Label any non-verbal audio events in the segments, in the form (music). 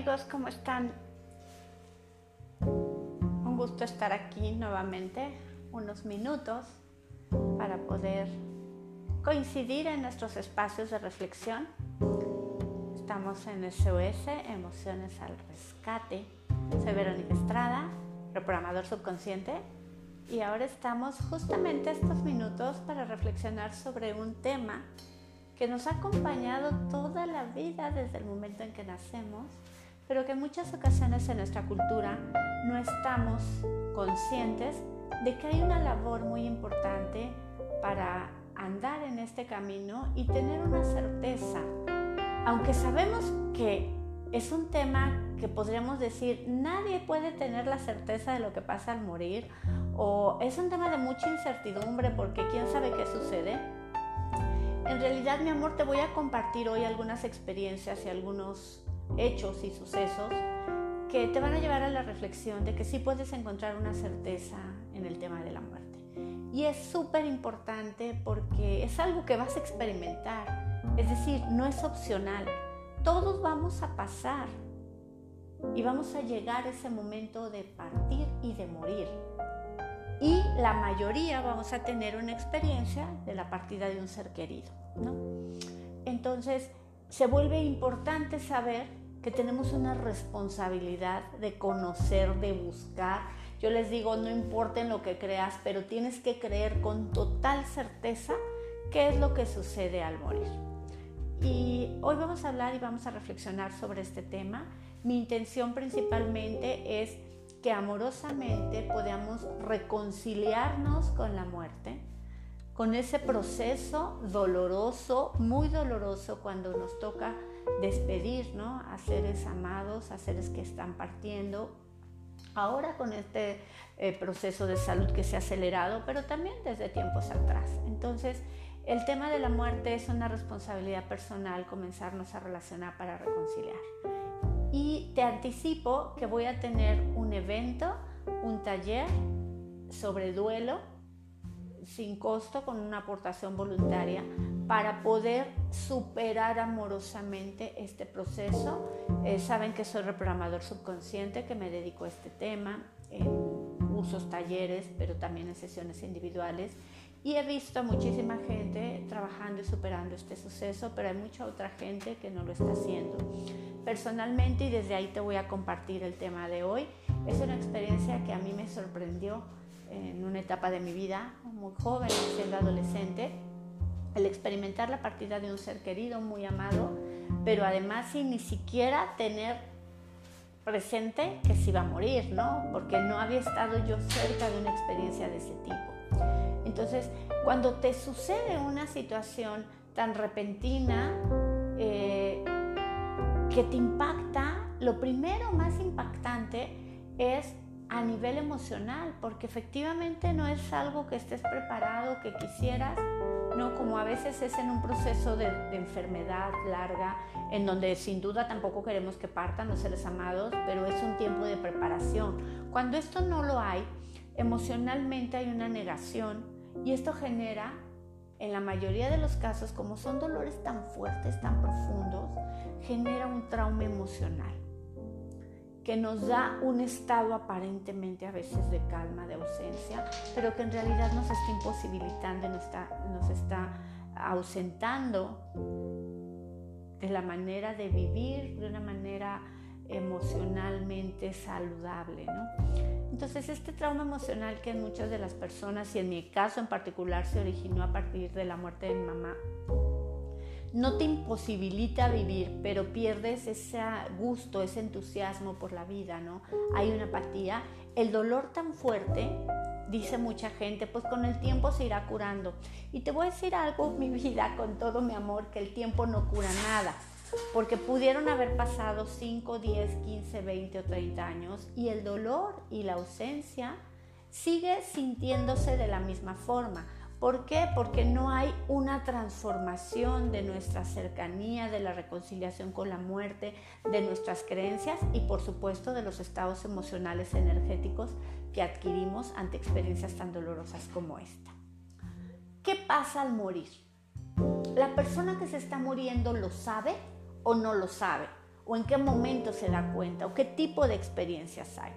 amigos, ¿cómo están? Un gusto estar aquí nuevamente, unos minutos para poder coincidir en nuestros espacios de reflexión. Estamos en SOS, Emociones al Rescate. Soy Verónica Estrada, reprogramador subconsciente, y ahora estamos justamente estos minutos para reflexionar sobre un tema que nos ha acompañado toda la vida desde el momento en que nacemos, pero que en muchas ocasiones en nuestra cultura no estamos conscientes de que hay una labor muy importante para andar en este camino y tener una certeza. Aunque sabemos que es un tema que podríamos decir, nadie puede tener la certeza de lo que pasa al morir, o es un tema de mucha incertidumbre porque quién sabe qué sucede, en realidad, mi amor, te voy a compartir hoy algunas experiencias y algunos hechos y sucesos que te van a llevar a la reflexión de que sí puedes encontrar una certeza en el tema de la muerte. Y es súper importante porque es algo que vas a experimentar. Es decir, no es opcional. Todos vamos a pasar y vamos a llegar a ese momento de partir y de morir y la mayoría vamos a tener una experiencia de la partida de un ser querido. ¿no? Entonces, se vuelve importante saber que tenemos una responsabilidad de conocer, de buscar. Yo les digo, no importa en lo que creas, pero tienes que creer con total certeza qué es lo que sucede al morir. Y hoy vamos a hablar y vamos a reflexionar sobre este tema. Mi intención principalmente es que amorosamente podamos reconciliarnos con la muerte, con ese proceso doloroso, muy doloroso cuando nos toca despedir ¿no? a seres amados, a seres que están partiendo. Ahora con este eh, proceso de salud que se ha acelerado, pero también desde tiempos atrás. Entonces, el tema de la muerte es una responsabilidad personal comenzarnos a relacionar para reconciliar y te anticipo que voy a tener un evento, un taller sobre duelo sin costo con una aportación voluntaria para poder superar amorosamente este proceso. Eh, saben que soy reprogramador subconsciente, que me dedico a este tema en usos, talleres, pero también en sesiones individuales. Y he visto a muchísima gente trabajando y superando este suceso, pero hay mucha otra gente que no lo está haciendo personalmente y desde ahí te voy a compartir el tema de hoy. Es una experiencia que a mí me sorprendió en una etapa de mi vida, muy joven, siendo adolescente, el experimentar la partida de un ser querido, muy amado, pero además sin ni siquiera tener presente que se iba a morir, ¿no? Porque no había estado yo cerca de una experiencia de ese tipo. Entonces, cuando te sucede una situación tan repentina, eh, que te impacta, lo primero más impactante es a nivel emocional, porque efectivamente no es algo que estés preparado, que quisieras, no como a veces es en un proceso de, enfermedad larga, en donde sin duda tampoco queremos que partan los seres amados, pero es un tiempo de preparación. Cuando esto no lo hay, emocionalmente hay una negación y esto genera en la mayoría de los casos, como son dolores tan fuertes, tan profundos, genera un trauma emocional que nos da un estado aparentemente a veces de calma, de ausencia, pero que en realidad nos está imposibilitando, nos está, nos está ausentando de la manera de vivir, de una manera emocionalmente saludable. ¿no? Entonces, este trauma emocional que en muchas de las personas, y en mi caso en particular, se originó a partir de la muerte de mi mamá, no te imposibilita vivir, pero pierdes ese gusto, ese entusiasmo por la vida, ¿no? Hay una apatía. El dolor tan fuerte, dice mucha gente, pues con el tiempo se irá curando. Y te voy a decir algo, (laughs) mi vida, con todo mi amor, que el tiempo no cura nada porque pudieron haber pasado 5, 10, 15, 20 o 30 años y el dolor y la ausencia sigue sintiéndose de la misma forma. ¿Por qué? Porque no hay una transformación de nuestra cercanía, de la reconciliación con la muerte, de nuestras creencias y por supuesto de los estados emocionales energéticos que adquirimos ante experiencias tan dolorosas como esta. ¿Qué pasa al morir? ¿La persona que se está muriendo lo sabe? o no lo sabe. o en qué momento se da cuenta o qué tipo de experiencias hay.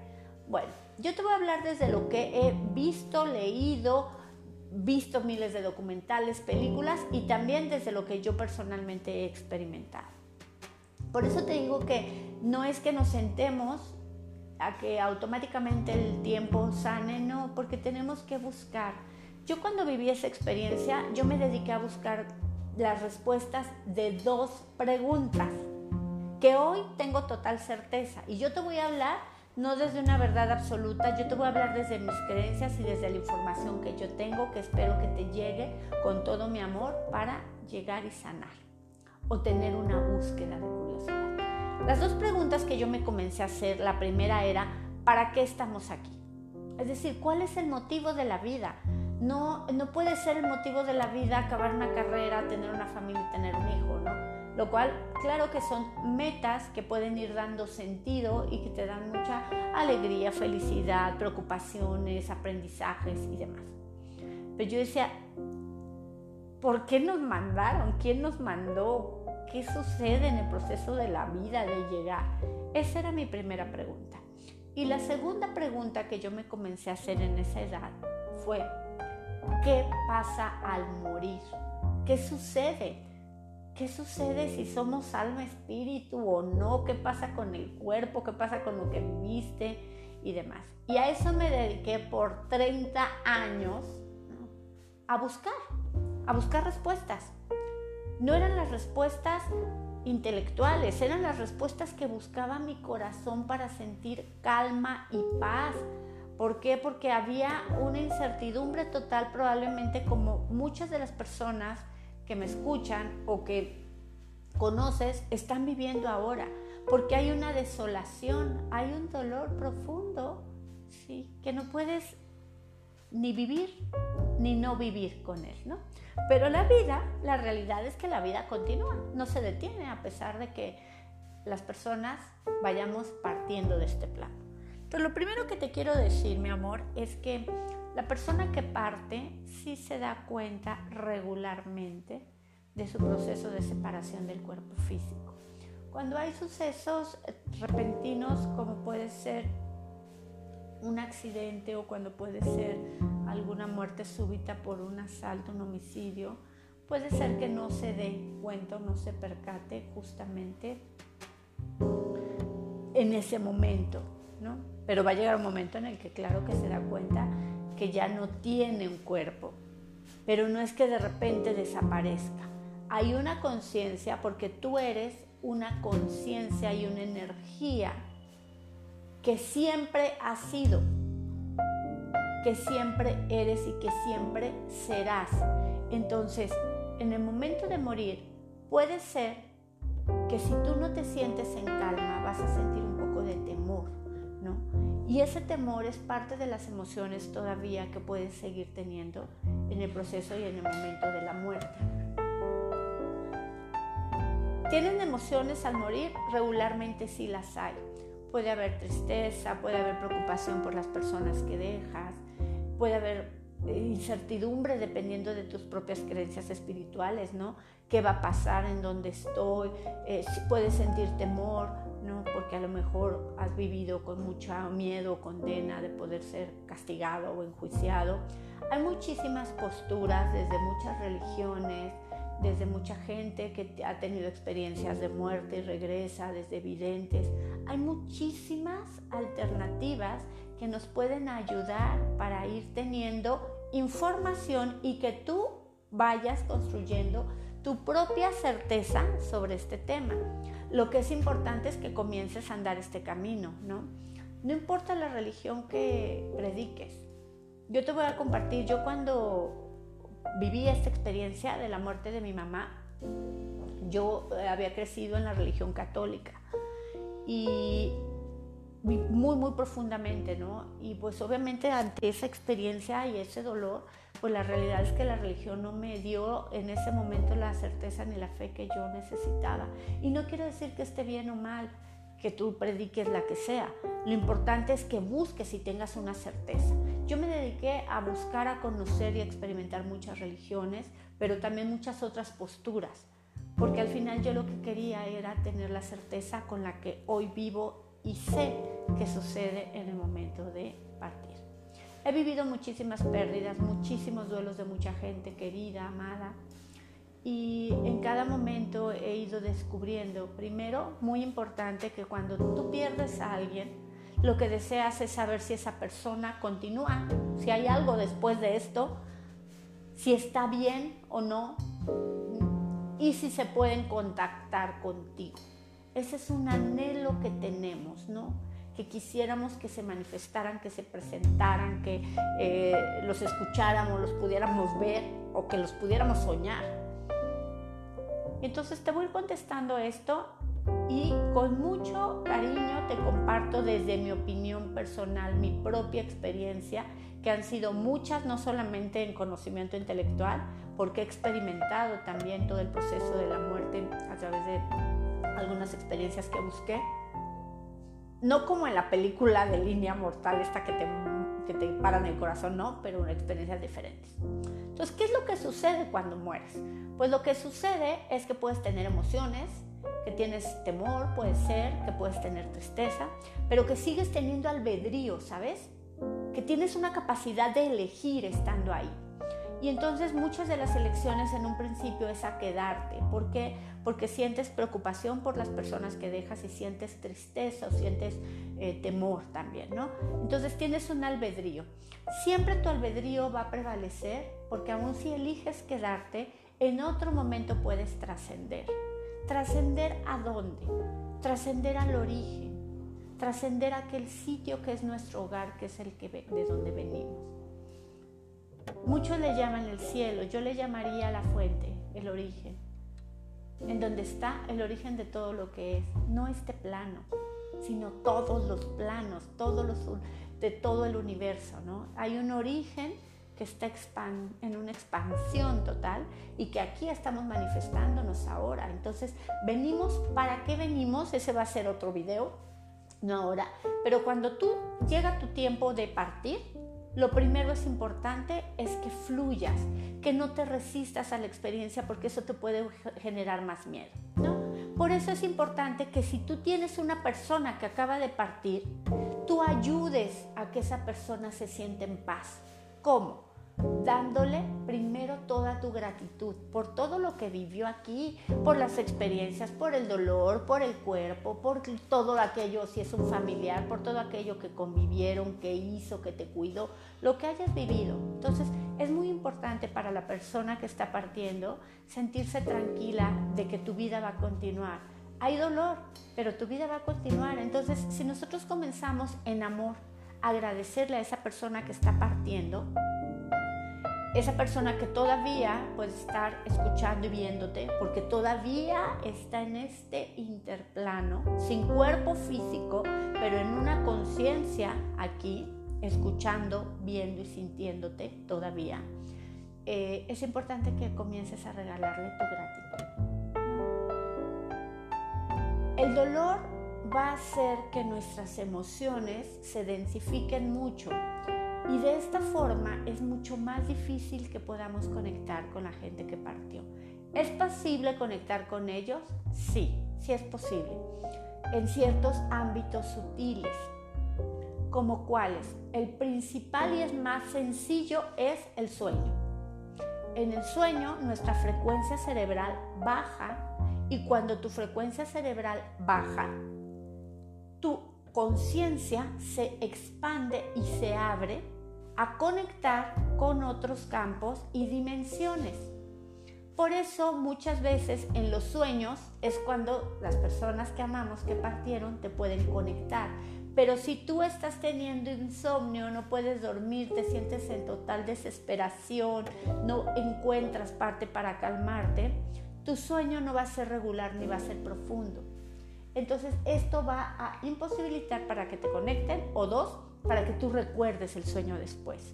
Bueno, yo te voy a hablar desde lo que he visto, leído, visto miles de documentales, películas y también desde lo que yo personalmente he experimentado. Por eso te digo que no es que nos sentemos a que automáticamente el tiempo sane, no, porque tenemos que buscar. Yo cuando viví esa experiencia, yo me dediqué a buscar las respuestas de dos preguntas que hoy tengo total certeza. Y yo te voy a hablar no desde una verdad absoluta, yo te voy a hablar desde mis creencias y desde la información que yo tengo, que espero que te llegue con todo mi amor para llegar y sanar o tener una búsqueda de curiosidad. Las dos preguntas que yo me comencé a hacer, la primera era, ¿para qué estamos aquí? Es decir, ¿cuál es el motivo de la vida? No, no puede ser el motivo de la vida acabar una carrera, tener lo cual claro que son metas que pueden ir dando sentido y que te dan mucha alegría, felicidad, preocupaciones, aprendizajes y demás. Pero yo decía, ¿por qué nos mandaron? ¿Quién nos mandó? ¿Qué sucede en el proceso de la vida de llegar? Esa era mi primera pregunta. Y la segunda pregunta que yo me comencé a hacer en esa edad fue, ¿qué pasa al morir? ¿Qué sucede? ¿Qué sucede si somos alma, espíritu o no? ¿Qué pasa con el cuerpo? ¿Qué pasa con lo que viviste? Y demás. Y a eso me dediqué por 30 años a buscar, a buscar respuestas. No eran las respuestas intelectuales, eran las respuestas que buscaba mi corazón para sentir calma y paz. ¿Por qué? Porque había una incertidumbre total probablemente como muchas de las personas que me escuchan o que conoces están viviendo ahora, porque hay una desolación, hay un dolor profundo, ¿sí? que no puedes ni vivir ni no vivir con él, ¿no? Pero la vida, la realidad es que la vida continúa, no se detiene a pesar de que las personas vayamos partiendo de este plano. Pero lo primero que te quiero decir, mi amor, es que la persona que parte sí se da cuenta regularmente de su proceso de separación del cuerpo físico. Cuando hay sucesos repentinos como puede ser un accidente o cuando puede ser alguna muerte súbita por un asalto, un homicidio, puede ser que no se dé cuenta o no se percate justamente en ese momento, ¿no? Pero va a llegar un momento en el que claro que se da cuenta que ya no tiene un cuerpo, pero no es que de repente desaparezca. Hay una conciencia porque tú eres una conciencia y una energía que siempre has sido, que siempre eres y que siempre serás. Entonces, en el momento de morir, puede ser que si tú no te sientes en calma, vas a sentir un poco de temor, ¿no? Y ese temor es parte de las emociones todavía que puedes seguir teniendo en el proceso y en el momento de la muerte. ¿Tienen emociones al morir? Regularmente sí las hay. Puede haber tristeza, puede haber preocupación por las personas que dejas, puede haber eh, incertidumbre dependiendo de tus propias creencias espirituales, ¿no? ¿Qué va a pasar? ¿En dónde estoy? Eh, puedes sentir temor, ¿no? Porque a lo mejor has vivido con mucho miedo o condena de poder ser castigado o enjuiciado. Hay muchísimas posturas desde muchas religiones, desde mucha gente que ha tenido experiencias de muerte y regresa, desde videntes. Hay muchísimas alternativas que nos pueden ayudar para ir teniendo información y que tú vayas construyendo tu propia certeza sobre este tema. Lo que es importante es que comiences a andar este camino, ¿no? No importa la religión que prediques. Yo te voy a compartir, yo cuando viví esta experiencia de la muerte de mi mamá, yo eh, había crecido en la religión católica y muy, muy profundamente, ¿no? Y pues obviamente ante esa experiencia y ese dolor, pues la realidad es que la religión no me dio en ese momento la certeza ni la fe que yo necesitaba. Y no quiero decir que esté bien o mal que tú prediques la que sea. Lo importante es que busques y tengas una certeza. Yo me dediqué a buscar, a conocer y a experimentar muchas religiones, pero también muchas otras posturas porque al final yo lo que quería era tener la certeza con la que hoy vivo y sé que sucede en el momento de partir. He vivido muchísimas pérdidas, muchísimos duelos de mucha gente querida, amada, y en cada momento he ido descubriendo, primero, muy importante, que cuando tú pierdes a alguien, lo que deseas es saber si esa persona continúa, si hay algo después de esto, si está bien o no, y si se pueden contactar contigo. Ese es un anhelo que tenemos, ¿no? Que quisiéramos que se manifestaran, que se presentaran, que eh, los escucháramos, los pudiéramos ver o que los pudiéramos soñar. Entonces te voy contestando esto y con mucho cariño te comparto desde mi opinión personal, mi propia experiencia, que han sido muchas, no solamente en conocimiento intelectual, porque he experimentado también todo el proceso de la muerte a través de algunas experiencias que busqué. No como en la película de línea mortal, esta que te, que te paran el corazón, no, pero experiencias diferentes. Entonces, ¿qué es lo que sucede cuando mueres? Pues lo que sucede es que puedes tener emociones, que tienes temor, puede ser, que puedes tener tristeza, pero que sigues teniendo albedrío, ¿sabes? Que tienes una capacidad de elegir estando ahí. Y entonces muchas de las elecciones en un principio es a quedarte. ¿Por qué? Porque sientes preocupación por las personas que dejas y sientes tristeza o sientes eh, temor también, ¿no? Entonces tienes un albedrío. Siempre tu albedrío va a prevalecer porque aun si eliges quedarte, en otro momento puedes trascender. ¿Trascender a dónde? Trascender al origen, trascender a aquel sitio que es nuestro hogar, que es el que de donde venimos. Muchos le llaman el cielo, yo le llamaría la fuente, el origen, en donde está el origen de todo lo que es, no este plano, sino todos los planos, todos los de todo el universo, ¿no? Hay un origen que está en una expansión total y que aquí estamos manifestándonos ahora. Entonces, venimos, ¿para qué venimos? Ese va a ser otro video, no ahora. Pero cuando tú llega tu tiempo de partir, lo primero es importante es que fluyas, que no te resistas a la experiencia porque eso te puede generar más miedo, ¿no? Por eso es importante que si tú tienes una persona que acaba de partir, tú ayudes a que esa persona se sienta en paz. ¿Cómo? Dándole primero toda tu gratitud por todo lo que vivió aquí, por las experiencias, por el dolor, por el cuerpo, por todo aquello, si es un familiar, por todo aquello que convivieron, que hizo, que te cuidó, lo que hayas vivido. Entonces es muy importante para la persona que está partiendo sentirse tranquila de que tu vida va a continuar. Hay dolor, pero tu vida va a continuar. Entonces si nosotros comenzamos en amor, agradecerle a esa persona que está partiendo, esa persona que todavía puede estar escuchando y viéndote, porque todavía está en este interplano, sin cuerpo físico, pero en una conciencia aquí, escuchando, viendo y sintiéndote todavía, eh, es importante que comiences a regalarle tu gratitud. El dolor va a hacer que nuestras emociones se densifiquen mucho y de esta forma es mucho más difícil que podamos conectar con la gente que partió. ¿Es posible conectar con ellos? Sí, sí es posible. En ciertos ámbitos sutiles, como cuáles. El principal y es más sencillo es el sueño. En el sueño nuestra frecuencia cerebral baja y cuando tu frecuencia cerebral baja, tu conciencia se expande y se abre a conectar con otros campos y dimensiones. Por eso muchas veces en los sueños es cuando las personas que amamos que partieron te pueden conectar. Pero si tú estás teniendo insomnio, no puedes dormir, te sientes en total desesperación, no encuentras parte para calmarte, tu sueño no va a ser regular ni va a ser profundo. Entonces esto va a imposibilitar para que te conecten o dos, para que tú recuerdes el sueño después.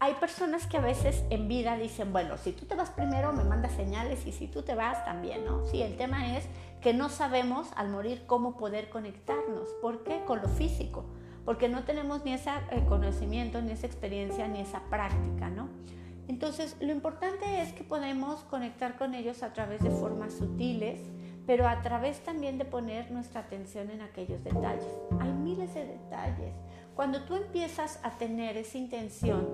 Hay personas que a veces en vida dicen, bueno, si tú te vas primero me mandas señales y si tú te vas también, ¿no? Sí, el tema es que no sabemos al morir cómo poder conectarnos. ¿Por qué? Con lo físico. Porque no tenemos ni ese eh, conocimiento, ni esa experiencia, ni esa práctica, ¿no? Entonces, lo importante es que podemos conectar con ellos a través de formas sutiles, pero a través también de poner nuestra atención en aquellos detalles. Hay miles de detalles. Cuando tú empiezas a tener esa intención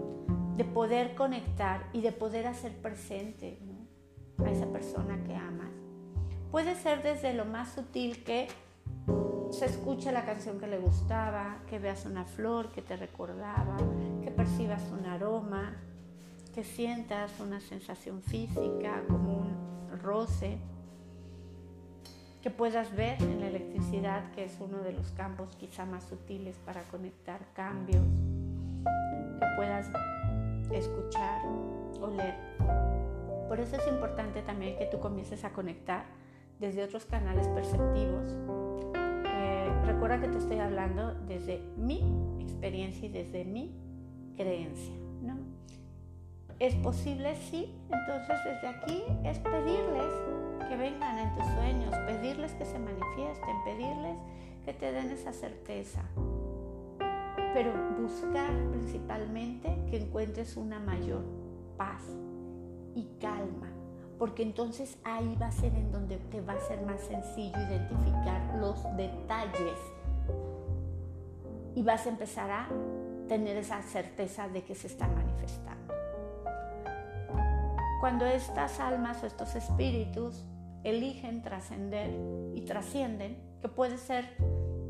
de poder conectar y de poder hacer presente a esa persona que amas, puede ser desde lo más sutil que se escuche la canción que le gustaba, que veas una flor que te recordaba, que percibas un aroma, que sientas una sensación física como un roce que puedas ver en la electricidad, que es uno de los campos quizá más sutiles para conectar cambios, que puedas escuchar, oler. Por eso es importante también que tú comiences a conectar desde otros canales perceptivos. Eh, recuerda que te estoy hablando desde mi experiencia y desde mi creencia. ¿no? ¿Es posible? Sí. Entonces desde aquí es pedirles que vengan en tus sueños, pedirles que se manifiesten, pedirles que te den esa certeza. Pero buscar principalmente que encuentres una mayor paz y calma, porque entonces ahí va a ser en donde te va a ser más sencillo identificar los detalles y vas a empezar a tener esa certeza de que se está manifestando. Cuando estas almas o estos espíritus eligen trascender y trascienden, que puede ser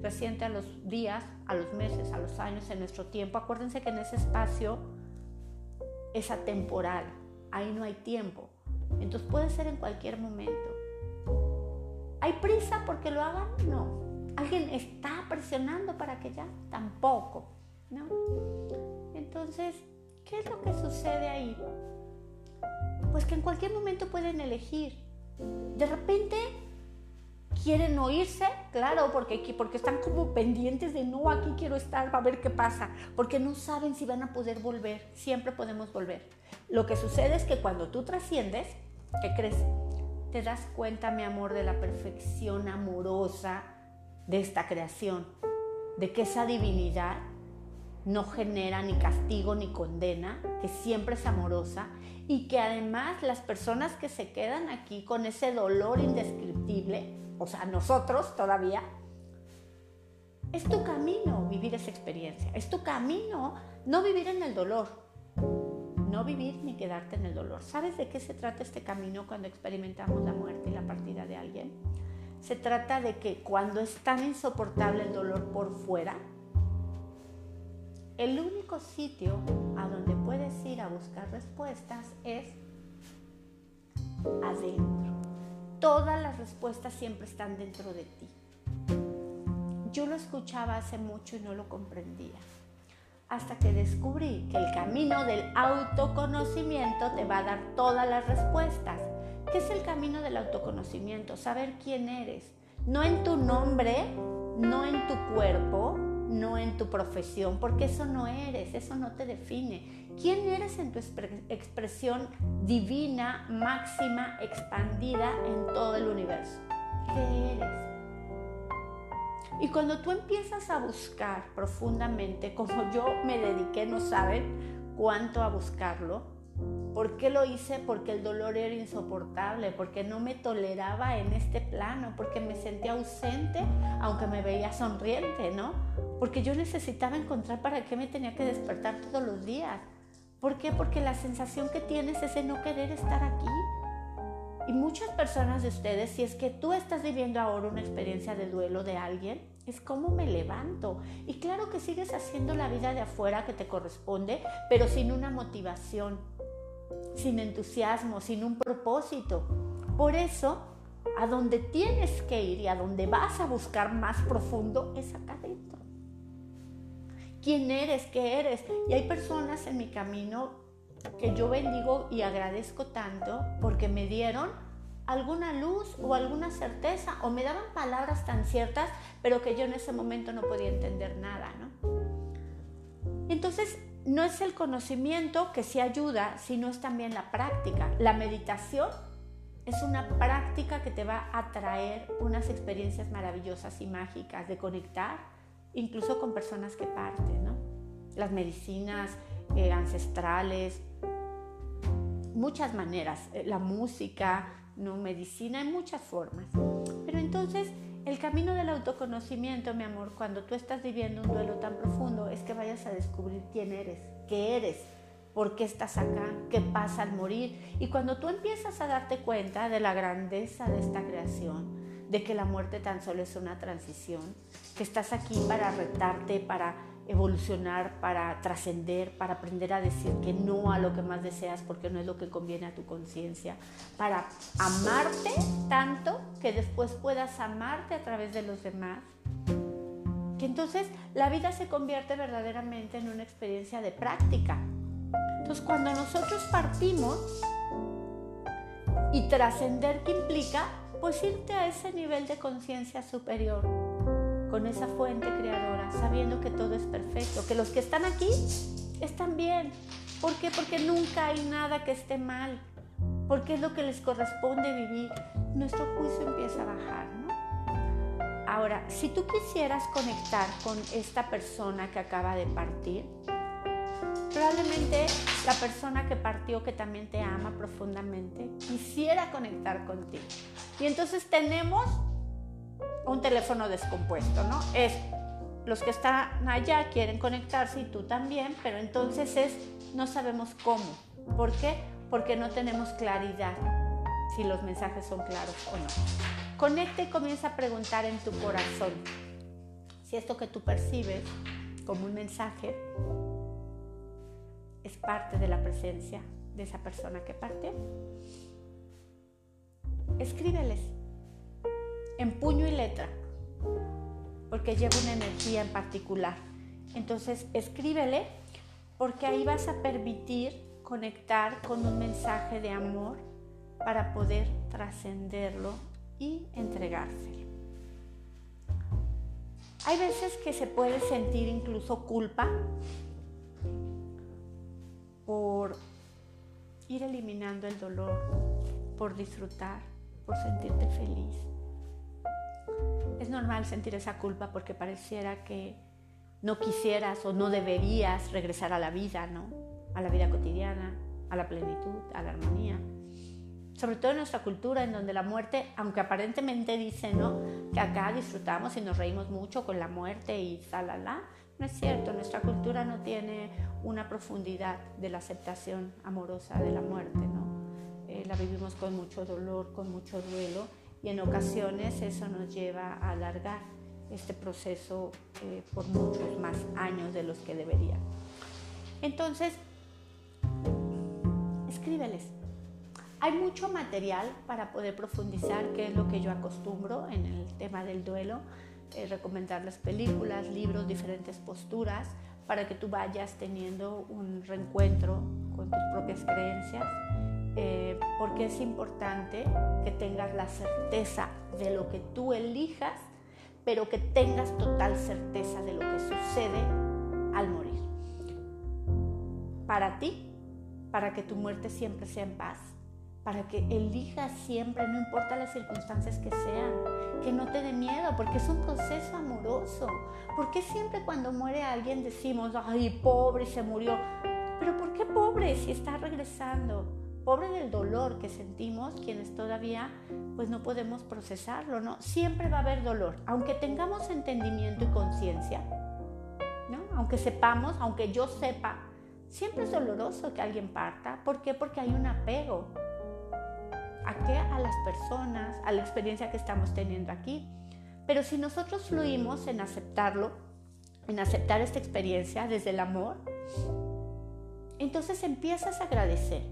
reciente a los días, a los meses, a los años, en nuestro tiempo. Acuérdense que en ese espacio es atemporal, ahí no hay tiempo. Entonces puede ser en cualquier momento. ¿Hay prisa porque lo hagan? No. ¿Alguien está presionando para que ya? Tampoco. ¿no? Entonces, ¿qué es lo que sucede ahí? Pues que en cualquier momento pueden elegir de repente quieren oírse, claro, porque, porque están como pendientes de no, aquí quiero estar, a ver qué pasa, porque no saben si van a poder volver, siempre podemos volver. Lo que sucede es que cuando tú trasciendes, ¿qué crees? Te das cuenta, mi amor, de la perfección amorosa de esta creación, de que esa divinidad no genera ni castigo ni condena, que siempre es amorosa y que además las personas que se quedan aquí con ese dolor indescriptible, o sea, nosotros todavía, es tu camino vivir esa experiencia, es tu camino no vivir en el dolor, no vivir ni quedarte en el dolor. ¿Sabes de qué se trata este camino cuando experimentamos la muerte y la partida de alguien? Se trata de que cuando es tan insoportable el dolor por fuera, el único sitio a donde puedes ir a buscar respuestas es adentro. Todas las respuestas siempre están dentro de ti. Yo lo escuchaba hace mucho y no lo comprendía. Hasta que descubrí que el camino del autoconocimiento te va a dar todas las respuestas. ¿Qué es el camino del autoconocimiento? Saber quién eres. No en tu nombre, no en tu cuerpo, no en tu profesión, porque eso no eres, eso no te define. ¿Quién eres en tu expresión divina, máxima, expandida en todo el universo? ¿Qué eres? Y cuando tú empiezas a buscar profundamente, como yo me dediqué, no saben cuánto a buscarlo, ¿Por qué lo hice? Porque el dolor era insoportable, porque no me toleraba en este plano, porque me sentía ausente, aunque me veía sonriente, ¿no? Porque yo necesitaba encontrar para qué me tenía que despertar todos los días. ¿Por qué? Porque la sensación que tienes es de no querer estar aquí. Y muchas personas de ustedes, si es que tú estás viviendo ahora una experiencia de duelo de alguien, es como me levanto. Y claro que sigues haciendo la vida de afuera que te corresponde, pero sin una motivación sin entusiasmo, sin un propósito. Por eso, a donde tienes que ir y a donde vas a buscar más profundo es acá adentro. ¿Quién eres? ¿Qué eres? Y hay personas en mi camino que yo bendigo y agradezco tanto porque me dieron alguna luz o alguna certeza o me daban palabras tan ciertas, pero que yo en ese momento no podía entender nada, ¿no? Entonces, no es el conocimiento que sí ayuda, sino es también la práctica. La meditación es una práctica que te va a traer unas experiencias maravillosas y mágicas de conectar, incluso con personas que parten. Las medicinas eh, ancestrales, muchas maneras, eh, la música, no medicina, en muchas formas. Pero entonces el camino del autoconocimiento, mi amor, cuando tú estás viviendo un duelo tan profundo, es que vayas a descubrir quién eres, qué eres, por qué estás acá, qué pasa al morir. Y cuando tú empiezas a darte cuenta de la grandeza de esta creación, de que la muerte tan solo es una transición, que estás aquí para retarte, para evolucionar, para trascender, para aprender a decir que no a lo que más deseas porque no es lo que conviene a tu conciencia, para amarte tanto que después puedas amarte a través de los demás. Que entonces la vida se convierte verdaderamente en una experiencia de práctica. Entonces cuando nosotros partimos y trascender qué implica, pues irte a ese nivel de conciencia superior con esa fuente creadora, sabiendo que todo es perfecto, que los que están aquí están bien. ¿Por qué? Porque nunca hay nada que esté mal, porque es lo que les corresponde vivir. Nuestro juicio empieza a bajar, ¿no? Ahora, si tú quisieras conectar con esta persona que acaba de partir, probablemente la persona que partió, que también te ama profundamente, quisiera conectar contigo. Y entonces tenemos un teléfono descompuesto, ¿no? Es los que están allá quieren conectarse y tú también, pero entonces es no sabemos cómo. ¿Por qué? Porque no tenemos claridad si los mensajes son claros o no. Conecta y comienza a preguntar en tu corazón si esto que tú percibes como un mensaje es parte de la presencia de esa persona que parte. Escríbeles en puño y letra, porque lleva una energía en particular. Entonces, escríbele porque ahí vas a permitir conectar con un mensaje de amor para poder trascenderlo y entregárselo. Hay veces que se puede sentir incluso culpa por ir eliminando el dolor, por disfrutar, por sentirte feliz. Es normal sentir esa culpa porque pareciera que no quisieras o no deberías regresar a la vida, ¿no? A la vida cotidiana, a la plenitud, a la armonía. Sobre todo en nuestra cultura, en donde la muerte, aunque aparentemente dice, ¿no? Que acá disfrutamos y nos reímos mucho con la muerte y salala, no es cierto. Nuestra cultura no tiene una profundidad de la aceptación amorosa de la muerte, ¿no? Eh, la vivimos con mucho dolor, con mucho duelo y en ocasiones eso nos lleva a alargar este proceso eh, por muchos más años de los que debería. Entonces, escríbeles. Hay mucho material para poder profundizar, que es lo que yo acostumbro en el tema del duelo, eh, recomendarles películas, libros, diferentes posturas, para que tú vayas teniendo un reencuentro con tus propias creencias eh, porque es importante que tengas la certeza de lo que tú elijas, pero que tengas total certeza de lo que sucede al morir. Para ti, para que tu muerte siempre sea en paz, para que elijas siempre, no importa las circunstancias que sean, que no te dé miedo, porque es un proceso amoroso. porque siempre cuando muere alguien decimos, ay, pobre, se murió? Pero ¿por qué pobre si está regresando? Pobre del dolor que sentimos quienes todavía pues no podemos procesarlo, ¿no? Siempre va a haber dolor, aunque tengamos entendimiento y conciencia, ¿no? Aunque sepamos, aunque yo sepa, siempre es doloroso que alguien parta, ¿por qué? Porque hay un apego a qué? A las personas, a la experiencia que estamos teniendo aquí. Pero si nosotros fluimos en aceptarlo, en aceptar esta experiencia desde el amor, entonces empiezas a agradecer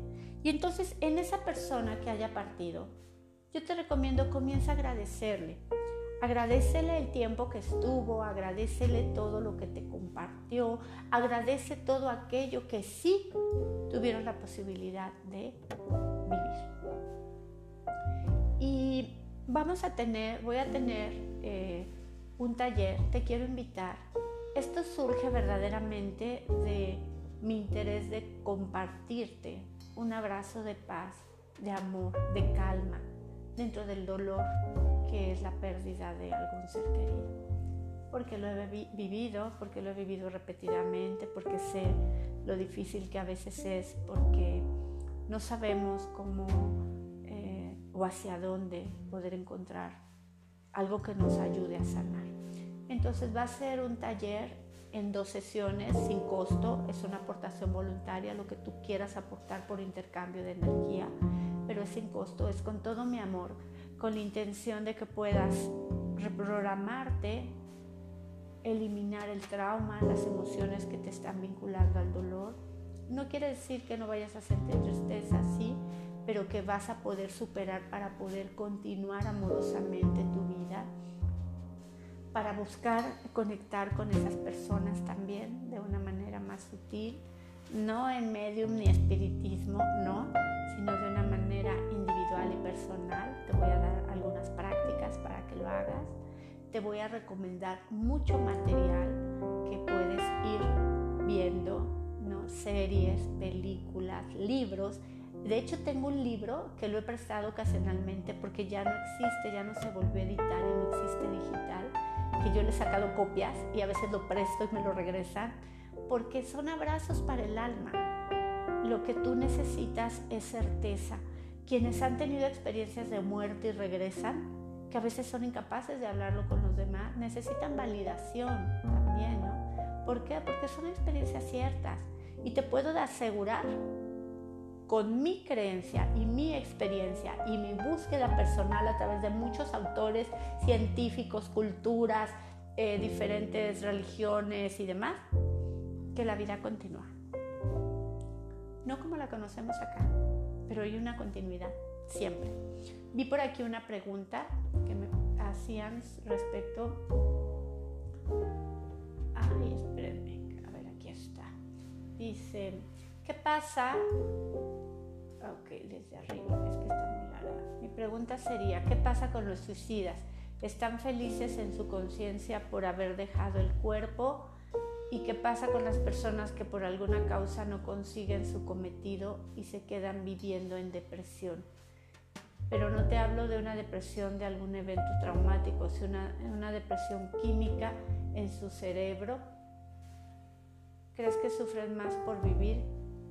y entonces en esa persona que haya partido, yo te recomiendo comienza a agradecerle. Agradecele el tiempo que estuvo, agradecele todo lo que te compartió, agradece todo aquello que sí tuvieron la posibilidad de vivir. Y vamos a tener, voy a tener eh, un taller, te quiero invitar. Esto surge verdaderamente de mi interés de compartirte un abrazo de paz, de amor, de calma dentro del dolor que es la pérdida de algún ser querido. Porque lo he vivido, porque lo he vivido repetidamente, porque sé lo difícil que a veces es, porque no sabemos cómo eh, o hacia dónde poder encontrar algo que nos ayude a sanar. Entonces va a ser un taller en dos sesiones sin costo, es una aportación voluntaria, lo que tú quieras aportar por intercambio de energía, pero es sin costo, es con todo mi amor, con la intención de que puedas reprogramarte, eliminar el trauma, las emociones que te están vinculando al dolor. No quiere decir que no vayas a sentir tristeza, sí, pero que vas a poder superar para poder continuar amorosamente tu vida para buscar conectar con esas personas también de una manera más sutil, no en medium ni espiritismo, no, sino de una manera individual y personal. Te voy a dar algunas prácticas para que lo hagas. Te voy a recomendar mucho material que puedes ir viendo, ¿no? series, películas, libros. De hecho, tengo un libro que lo he prestado ocasionalmente porque ya no existe, ya no se volvió a editar y no existe digital que yo le he sacado copias y a veces lo presto y me lo regresan, porque son abrazos para el alma. Lo que tú necesitas es certeza. Quienes han tenido experiencias de muerte y regresan, que a veces son incapaces de hablarlo con los demás, necesitan validación también, ¿no? ¿Por qué? Porque son experiencias ciertas. Y te puedo asegurar con mi creencia y mi experiencia y mi búsqueda personal a través de muchos autores, científicos, culturas, eh, diferentes religiones y demás, que la vida continúa. No como la conocemos acá, pero hay una continuidad, siempre. Vi por aquí una pregunta que me hacían respecto... Ay, espérenme, a ver, aquí está. Dice, ¿qué pasa Ok, desde arriba, es que está muy larga. Mi pregunta sería, ¿qué pasa con los suicidas? ¿Están felices en su conciencia por haber dejado el cuerpo? ¿Y qué pasa con las personas que por alguna causa no consiguen su cometido y se quedan viviendo en depresión? Pero no te hablo de una depresión de algún evento traumático, sino una, una depresión química en su cerebro. ¿Crees que sufren más por vivir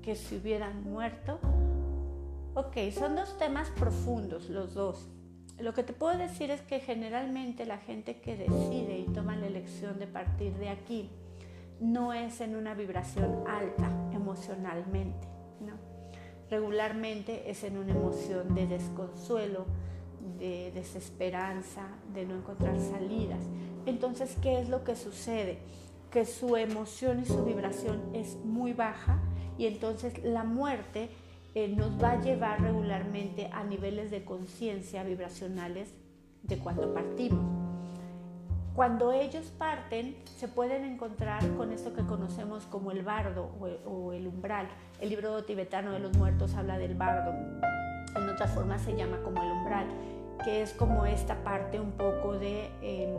que si hubieran muerto? Ok, son dos temas profundos los dos. Lo que te puedo decir es que generalmente la gente que decide y toma la elección de partir de aquí no es en una vibración alta emocionalmente, ¿no? Regularmente es en una emoción de desconsuelo, de desesperanza, de no encontrar salidas. Entonces, ¿qué es lo que sucede? Que su emoción y su vibración es muy baja y entonces la muerte eh, nos va a llevar regularmente a niveles de conciencia vibracionales de cuando partimos. Cuando ellos parten, se pueden encontrar con esto que conocemos como el bardo o, el umbral. El libro tibetano de los muertos habla del bardo. En otras formas se llama como el umbral, que es como esta parte un poco de em,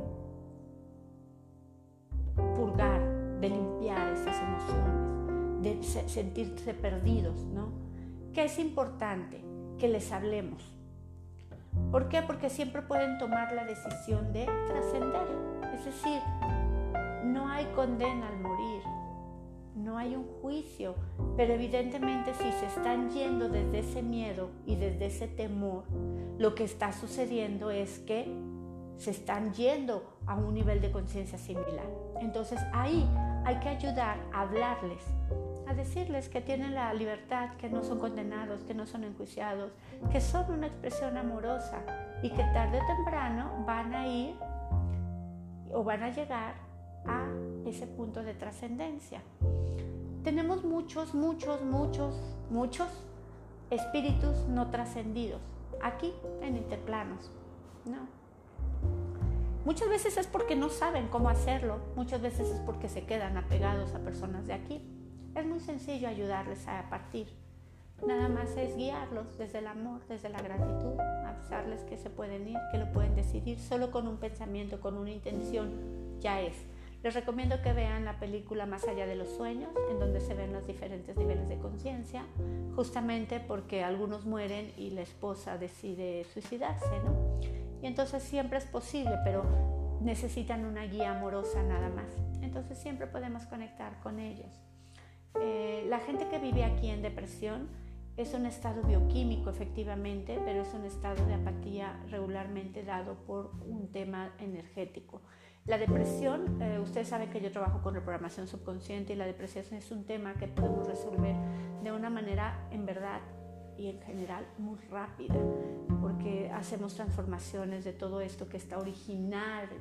purgar, de limpiar esas emociones, de sentirse perdidos, ¿no? Que es importante que les hablemos. ¿Por qué? Porque siempre pueden tomar la decisión de trascender. Es decir, no hay condena al morir, no hay un juicio, pero evidentemente si se están yendo desde ese miedo y desde ese temor, lo que está sucediendo es que se están yendo a un nivel de conciencia similar. Entonces ahí hay que ayudar a hablarles a decirles que tienen la libertad, que no son condenados, que no son enjuiciados, que son una expresión amorosa y que tarde o temprano van a ir o van a llegar a ese punto de trascendencia. Tenemos muchos, muchos, muchos, muchos espíritus no trascendidos aquí en interplanos. No. Muchas veces es porque no saben cómo hacerlo, muchas veces es porque se quedan apegados a personas de aquí. Es muy sencillo ayudarles a partir. Nada más es guiarlos desde el amor, desde la gratitud, avisarles que se pueden ir, que lo pueden decidir solo con un pensamiento, con una intención, ya es. Les recomiendo que vean la película Más allá de los sueños, en donde se ven los diferentes niveles de conciencia, justamente porque algunos mueren y la esposa decide suicidarse, ¿no? Y entonces siempre es posible, pero necesitan una guía amorosa nada más. Entonces siempre podemos conectar con ellos. Eh, la gente que vive aquí en depresión Es un estado bioquímico, efectivamente, pero es un estado de apatía regularmente dado por un tema energético. La depresión, eh, ustedes saben que yo trabajo con reprogramación subconsciente y la depresión es un tema que podemos resolver de una manera, en verdad y en general, muy rápida, porque hacemos transformaciones de todo esto que está originando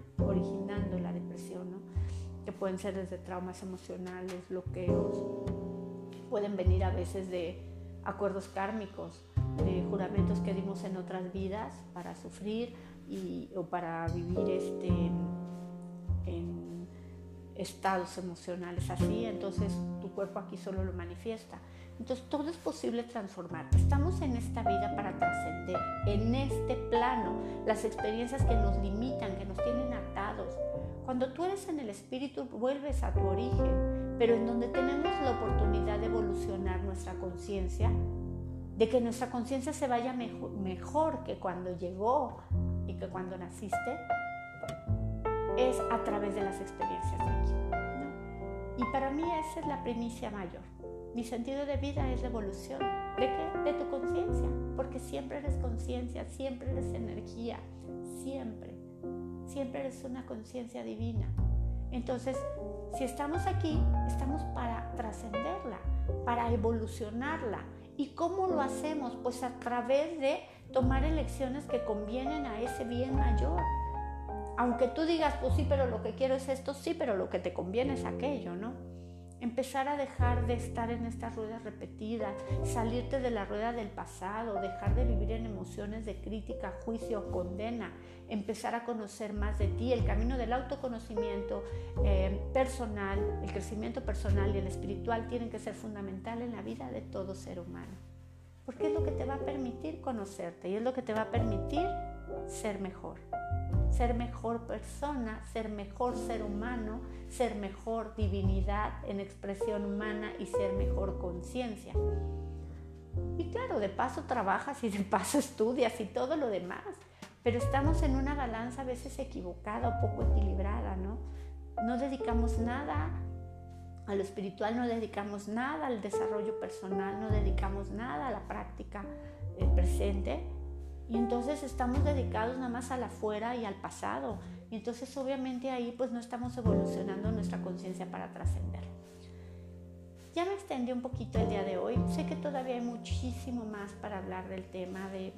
la depresión, ¿no? Que pueden ser desde traumas emocionales, bloqueos, pueden venir a veces de acuerdos kármicos, de juramentos que dimos en otras vidas para sufrir y, o para vivir este, en estados emocionales así, entonces tu cuerpo aquí solo lo manifiesta. Entonces todo es posible transformar. Estamos en esta vida para trascender, en este plano, las experiencias que nos limitan, que nos tienen atados. Cuando tú eres en el espíritu vuelves a tu origen, pero en donde tenemos la oportunidad de evolucionar nuestra conciencia, de que nuestra conciencia se vaya mejor, mejor que cuando llegó y que cuando naciste, es a través de las experiencias de aquí. Y para mí esa es la primicia mayor. Mi sentido de vida es la evolución. ¿De qué? De tu conciencia. Porque siempre eres conciencia, siempre eres energía, siempre. Siempre eres una conciencia divina. Entonces, si estamos aquí, estamos para trascenderla, para evolucionarla. ¿Y cómo lo hacemos? Pues a través de tomar elecciones que convienen a ese bien mayor aunque tú digas, pues sí, pero lo que quiero es esto, sí, pero lo que te conviene es aquello, ¿no? Empezar a dejar de estar en estas ruedas repetidas, salirte de la rueda del pasado, dejar de vivir en emociones de crítica, juicio o condena, empezar a conocer más de ti. El camino del autoconocimiento eh, personal, el crecimiento personal y el espiritual tienen que ser fundamental en la vida de todo ser humano. Porque es lo que te va a permitir conocerte y es lo que te va a permitir ser mejor ser mejor persona, ser mejor ser humano, ser mejor divinidad en expresión humana y ser mejor conciencia. Y claro, de paso trabajas y de paso (laughs) estudias y todo lo demás, pero estamos en una balanza a veces equivocada o poco equilibrada, ¿no? No dedicamos nada a lo espiritual, no dedicamos nada al desarrollo personal, no dedicamos nada a la práctica eh, presente y entonces estamos dedicados nada más al afuera y al pasado. Y entonces obviamente ahí pues no estamos evolucionando nuestra conciencia para trascender. Ya me extendí un poquito el día de hoy. Sé que todavía hay muchísimo más para hablar del tema de,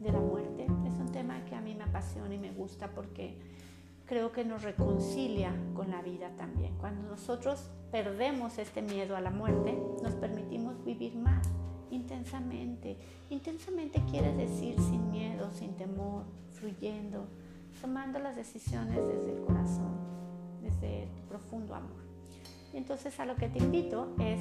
de la muerte. Es un tema que a mí me apasiona y me gusta porque creo que nos reconcilia con la vida también. Cuando nosotros perdemos este miedo a la muerte, nos permitimos vivir más intensamente. Intensamente quiere decir sin miedo, sin temor, fluyendo, tomando las decisiones desde el corazón, desde tu profundo amor. Entonces a lo que te invito es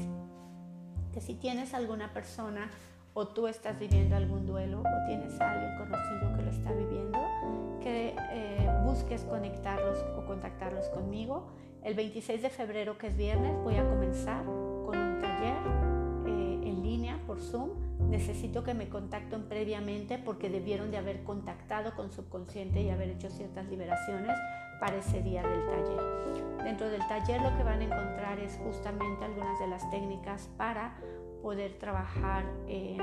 que si tienes alguna persona o tú estás viviendo algún duelo o tienes a alguien conocido que lo está viviendo, que eh, busques conectarlos o contactarlos conmigo. El 26 de febrero, que es viernes, voy a comenzar con un taller por Zoom, necesito que me contacten previamente porque debieron de haber contactado con subconsciente y haber hecho ciertas liberaciones para ese día del taller. Dentro del taller lo que van a encontrar es justamente algunas de las técnicas para poder trabajar el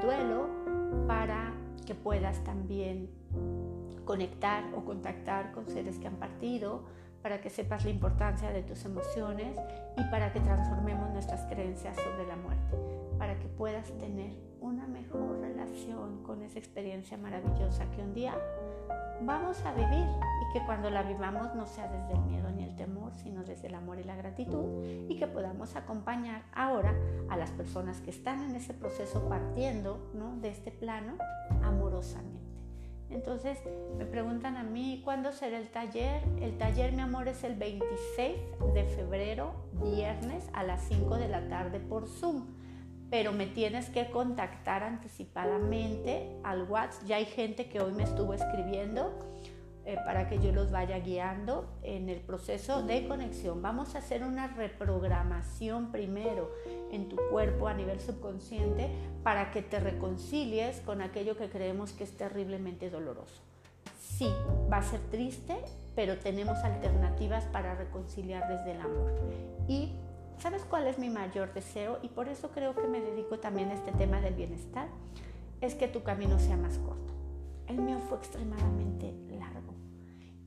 duelo, para que puedas también conectar o contactar con seres que han partido, para que sepas la importancia de tus emociones y para que transformemos nuestras creencias sobre la muerte para que puedas tener una mejor relación con esa experiencia maravillosa que un día vamos a vivir y que cuando la vivamos no sea desde el miedo ni el temor, sino desde el amor y la gratitud y que podamos acompañar ahora a las personas que están en ese proceso partiendo ¿no? de este plano amorosamente. Entonces me preguntan a mí, ¿cuándo será el taller? El taller, mi amor, es el 26 de febrero, viernes a las 5 de la tarde por Zoom pero me tienes que contactar anticipadamente al WhatsApp. Ya hay gente que hoy me estuvo escribiendo eh, para que yo los vaya guiando en el proceso de conexión. Vamos a hacer una reprogramación primero en tu cuerpo a nivel subconsciente para que te reconcilies con aquello que creemos que es terriblemente doloroso. Sí, va a ser triste, pero tenemos alternativas para reconciliar desde el amor. Y ¿sabes cuál es mi mayor deseo? Y por eso creo que me dedico también a este tema del bienestar, es que tu camino sea más corto. El mío fue extremadamente largo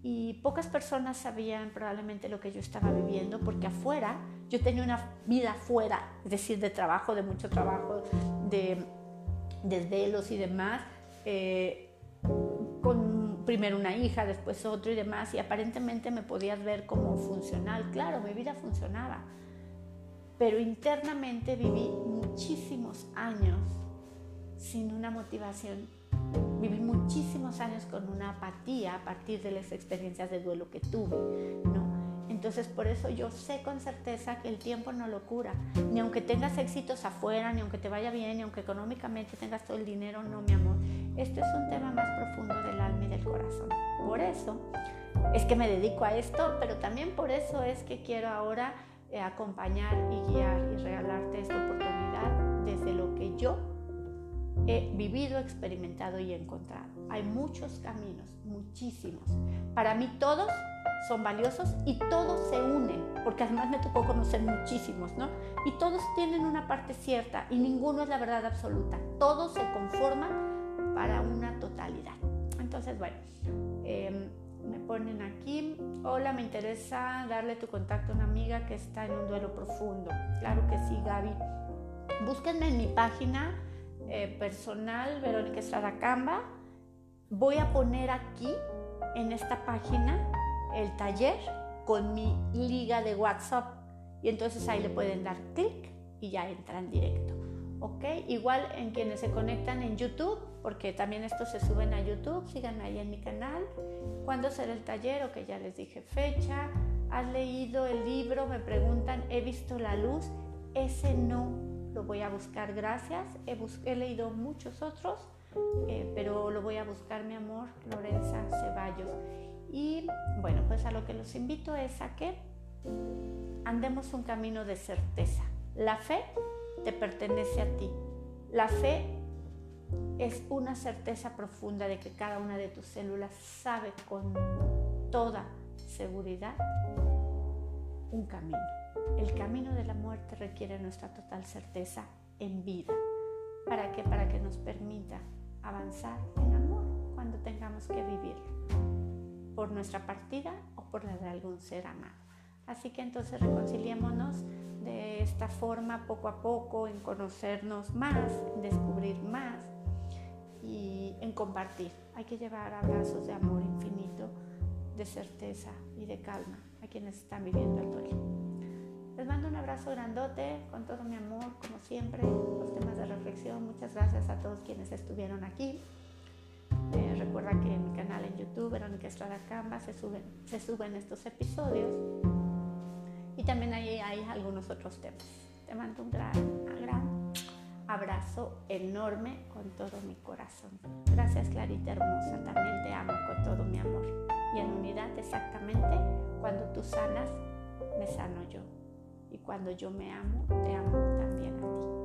y pocas personas sabían probablemente lo que yo estaba viviendo porque afuera yo tenía una vida fuera, es decir, de trabajo, de mucho trabajo, de desvelos y demás, eh, con primero una hija, después otro y demás, y aparentemente me podías ver como funcional. Claro, mi vida funcionaba, pero internamente viví muchísimos años sin una motivación. Viví muchísimos años con una apatía a partir de las experiencias de duelo que tuve, ¿no? Entonces por eso yo sé con certeza que el tiempo no lo cura. Ni aunque tengas éxitos afuera, ni aunque te vaya bien, ni aunque económicamente tengas todo el dinero, no, mi amor. Esto es un tema más profundo del alma y del corazón. Por eso es que me dedico a esto, pero también por eso es que quiero ahora eh, acompañar y guiar y regalarte esta oportunidad desde lo que yo he vivido, experimentado y encontrado. Hay muchos caminos, muchísimos. Para mí todos son valiosos y todos se unen, porque además me tocó conocer muchísimos, ¿no? Y todos tienen una parte cierta y ninguno es la verdad absoluta. Todos se conforman para una totalidad. Entonces, bueno, em, me ponen aquí, hola, me interesa darle tu contacto a una amiga que está en un duelo profundo. Claro que sí, Gaby. Búsquenme en mi página eh, personal, Verónica Estrada Camba. Voy a poner aquí, en esta página, el taller con mi liga de WhatsApp y entonces ahí le pueden dar clic y ya entran directo. ¿Ok? Igual en quienes se conectan en YouTube, porque también estos se suben a YouTube, síganme ahí en mi canal. ¿Cuándo será el taller? Ok, ya les dije fecha. ¿Has leído el libro? Me preguntan, ¿he visto la luz? Ese no lo voy a buscar, gracias. He, he leído muchos otros, eh, pero lo voy a buscar, mi amor, Lorenza Ceballos. Y bueno, pues a lo que los invito es a que andemos un camino de certeza. La fe te pertenece a ti. La fe es una certeza profunda de que cada una de tus células sabe con toda seguridad un camino. El camino de la muerte requiere nuestra total certeza en vida. ¿Para qué? Para que nos permita avanzar en amor cuando tengamos que vivir por nuestra partida o por la de algún ser amado. Así que entonces reconciliémonos de esta forma poco a poco, en conocernos más, en descubrir más y en compartir. Hay que llevar abrazos de amor infinito, de certeza y de calma a quienes están viviendo el duelo. Les mando un abrazo grandote con todo mi amor, como siempre, los temas de reflexión. Muchas gracias a todos quienes estuvieron aquí. Eh, recuerda que en mi canal en YouTube, Verónica Estrada Camba, se suben, se suben estos episodios y también ahí hay algunos otros temas. Te mando un gran, gran abrazo enorme con todo mi corazón. Gracias Clarita hermosa, también te amo con todo mi amor. Y en unidad exactamente, cuando tú sanas, me sano yo. Y cuando yo me amo, te amo también a ti.